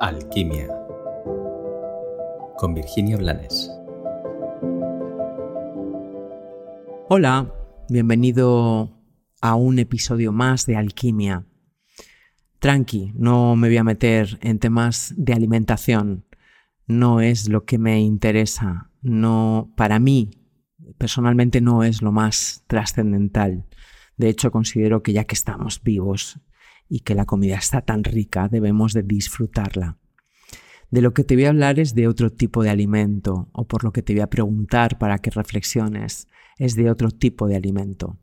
Alquimia con Virginia Blanes. Hola, bienvenido a un episodio más de Alquimia. Tranqui, no me voy a meter en temas de alimentación. No es lo que me interesa. No, para mí, personalmente no es lo más trascendental. De hecho, considero que ya que estamos vivos y que la comida está tan rica, debemos de disfrutarla. De lo que te voy a hablar es de otro tipo de alimento, o por lo que te voy a preguntar para que reflexiones, es de otro tipo de alimento.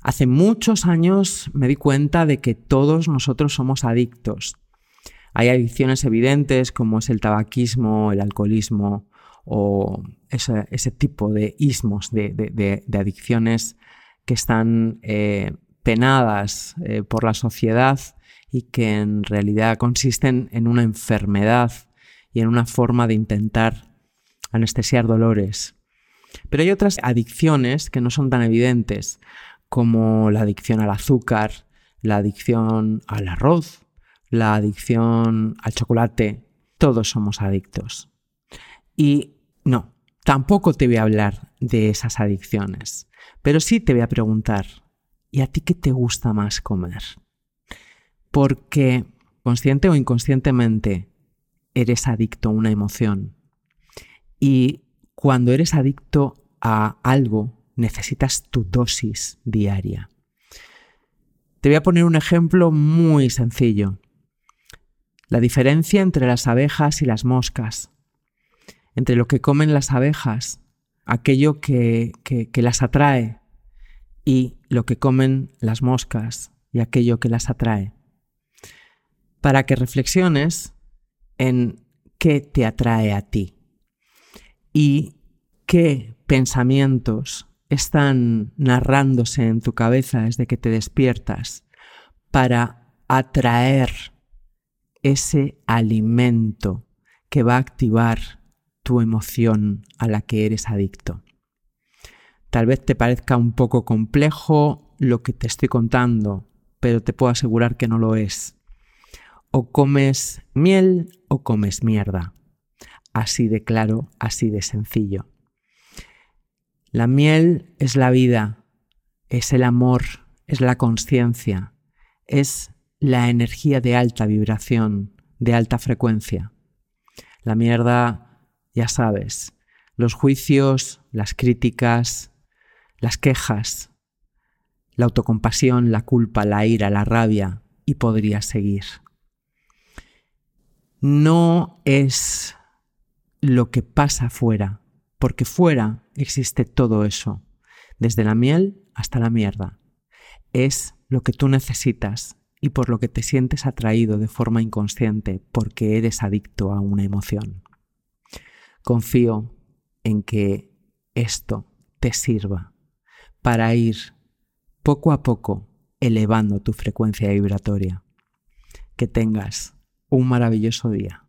Hace muchos años me di cuenta de que todos nosotros somos adictos. Hay adicciones evidentes como es el tabaquismo, el alcoholismo o ese, tipo de ismos, de, adicciones que están eh, penadas eh, por la sociedad y que en realidad consisten en una enfermedad y en una forma de intentar anestesiar dolores. Pero hay otras adicciones que no son tan evidentes, como la adicción al azúcar, la adicción al arroz, la adicción al chocolate. Todos somos adictos. Y no, tampoco te voy a hablar de esas adicciones, pero sí te voy a preguntar, ¿Y a ti qué te gusta más comer? Porque consciente o inconscientemente eres adicto a una emoción. Y cuando eres adicto a algo, necesitas tu dosis diaria. Te voy a poner un ejemplo muy sencillo. La diferencia entre las abejas y las moscas. Entre lo que comen las abejas, aquello que, que las atrae, y lo que comen las moscas y aquello que las atrae. Para que reflexiones en qué te atrae a ti y qué pensamientos están narrándose en tu cabeza desde que te despiertas para atraer ese alimento que va a activar tu emoción a la que eres adicto. Tal vez te parezca un poco complejo lo que te estoy contando, pero te puedo asegurar que no lo es. O comes miel o comes mierda. Así de claro, así de sencillo. La miel es la vida, es el amor, es la conciencia, es la energía de alta vibración, de alta frecuencia. La mierda, ya sabes, los juicios, las críticas, las quejas, la autocompasión, la culpa, la ira, la rabia, y podría seguir. No es lo que pasa fuera, porque fuera existe todo eso, desde la miel hasta la mierda. Es lo que tú necesitas y por lo que te sientes atraído de forma inconsciente porque eres adicto a una emoción. Confío en que esto te sirva para ir poco a poco elevando tu frecuencia vibratoria. Que tengas un maravilloso día.